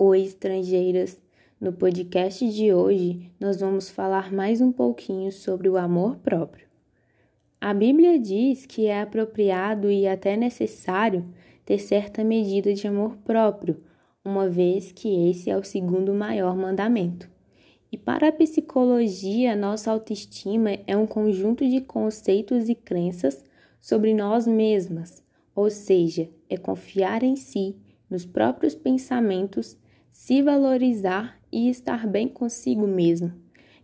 Oi, estrangeiras! No podcast de hoje, nós vamos falar mais um pouquinho sobre o amor próprio. A Bíblia diz que é apropriado e até necessário ter certa medida de amor próprio, uma vez que esse é o segundo maior mandamento. E para a psicologia, nossa autoestima é um conjunto de conceitos e crenças sobre nós mesmas, ou seja, é confiar em si, nos próprios pensamentos, se valorizar e estar bem consigo mesmo.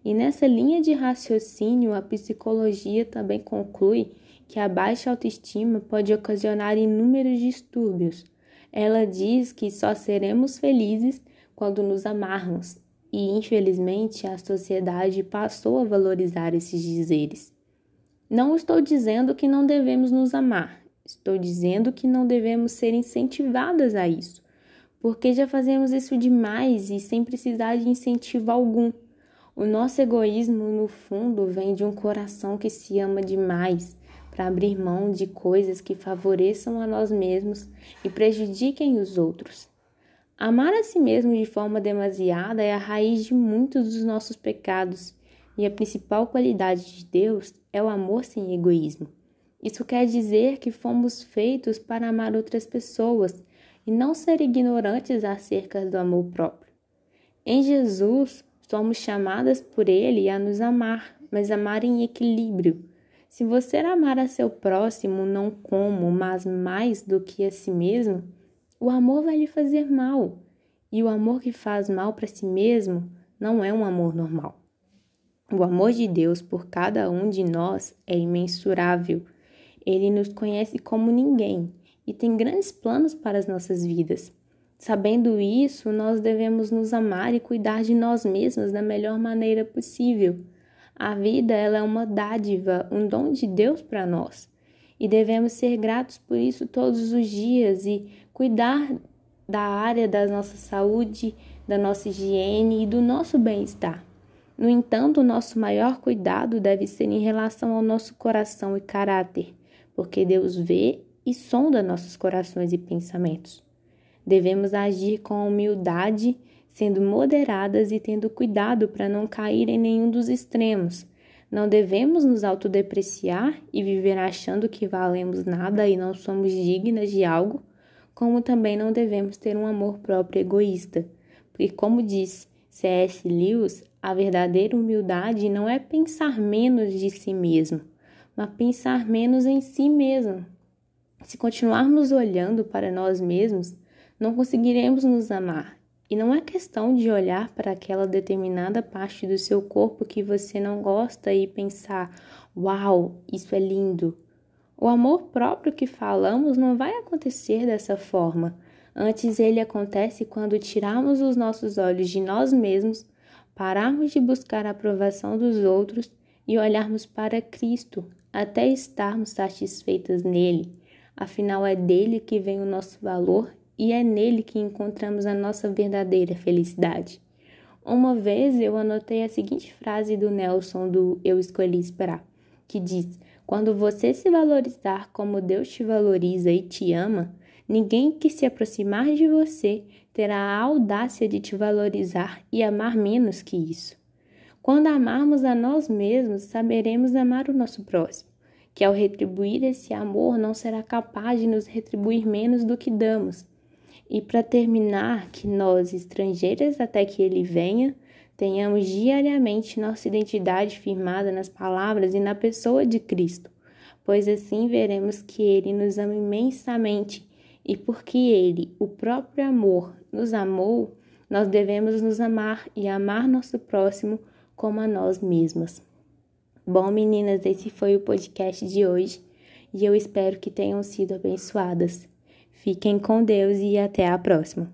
E nessa linha de raciocínio, a psicologia também conclui que a baixa autoestima pode ocasionar inúmeros distúrbios. Ela diz que só seremos felizes quando nos amarmos e infelizmente a sociedade passou a valorizar esses dizeres. Não estou dizendo que não devemos nos amar, estou dizendo que não devemos ser incentivadas a isso, porque já fazemos isso demais e sem precisar de incentivo algum. O nosso egoísmo, no fundo, vem de um coração que se ama demais para abrir mão de coisas que favoreçam a nós mesmos e prejudiquem os outros. Amar a si mesmo de forma demasiada é a raiz de muitos dos nossos pecados, e a principal qualidade de Deus é o amor sem egoísmo. Isso quer dizer que fomos feitos para amar outras pessoas e não ser ignorantes acerca do amor próprio. Em Jesus, somos chamadas por Ele a nos amar, mas amar em equilíbrio. Se você amar a seu próximo não como, mas mais do que a si mesmo, o amor vai lhe fazer mal. E o amor que faz mal para si mesmo não é um amor normal. O amor de Deus por cada um de nós é imensurável. Ele nos conhece como ninguém e tem grandes planos para as nossas vidas. Sabendo isso, nós devemos nos amar e cuidar de nós mesmos da melhor maneira possível. A vida ela é uma dádiva, um dom de Deus para nós e devemos ser gratos por isso todos os dias e cuidar da área da nossa saúde, da nossa higiene e do nosso bem-estar. No entanto, o nosso maior cuidado deve ser em relação ao nosso coração e caráter, porque Deus vê e sonda nossos corações e pensamentos. Devemos agir com humildade, sendo moderadas e tendo cuidado para não cair em nenhum dos extremos, não devemos nos autodepreciar e viver achando que valemos nada e não somos dignas de algo, como também não devemos ter um amor próprio egoísta, porque, como diz C.S. Lewis, a verdadeira humildade não é pensar menos de si mesmo, mas pensar menos em si mesmo. Se continuarmos olhando para nós mesmos, não conseguiremos nos amar e não é questão de olhar para aquela determinada parte do seu corpo que você não gosta e pensar: uau, isso é lindo. O amor próprio que falamos não vai acontecer dessa forma. Antes, ele acontece quando tirarmos os nossos olhos de nós mesmos, pararmos de buscar a aprovação dos outros e olharmos para Cristo até estarmos satisfeitas nele. Afinal, é dele que vem o nosso valor e é nele que encontramos a nossa verdadeira felicidade. Uma vez eu anotei a seguinte frase do Nelson do Eu Escolhi Esperar, que diz: Quando você se valorizar como Deus te valoriza e te ama, ninguém que se aproximar de você terá a audácia de te valorizar e amar menos que isso. Quando amarmos a nós mesmos, saberemos amar o nosso próximo, que ao retribuir esse amor não será capaz de nos retribuir menos do que damos e para terminar, que nós, estrangeiras até que ele venha, tenhamos diariamente nossa identidade firmada nas palavras e na pessoa de Cristo, pois assim veremos que ele nos ama imensamente e porque ele, o próprio amor, nos amou, nós devemos nos amar e amar nosso próximo como a nós mesmas. Bom, meninas, esse foi o podcast de hoje e eu espero que tenham sido abençoadas. Fiquem com Deus e até a próxima.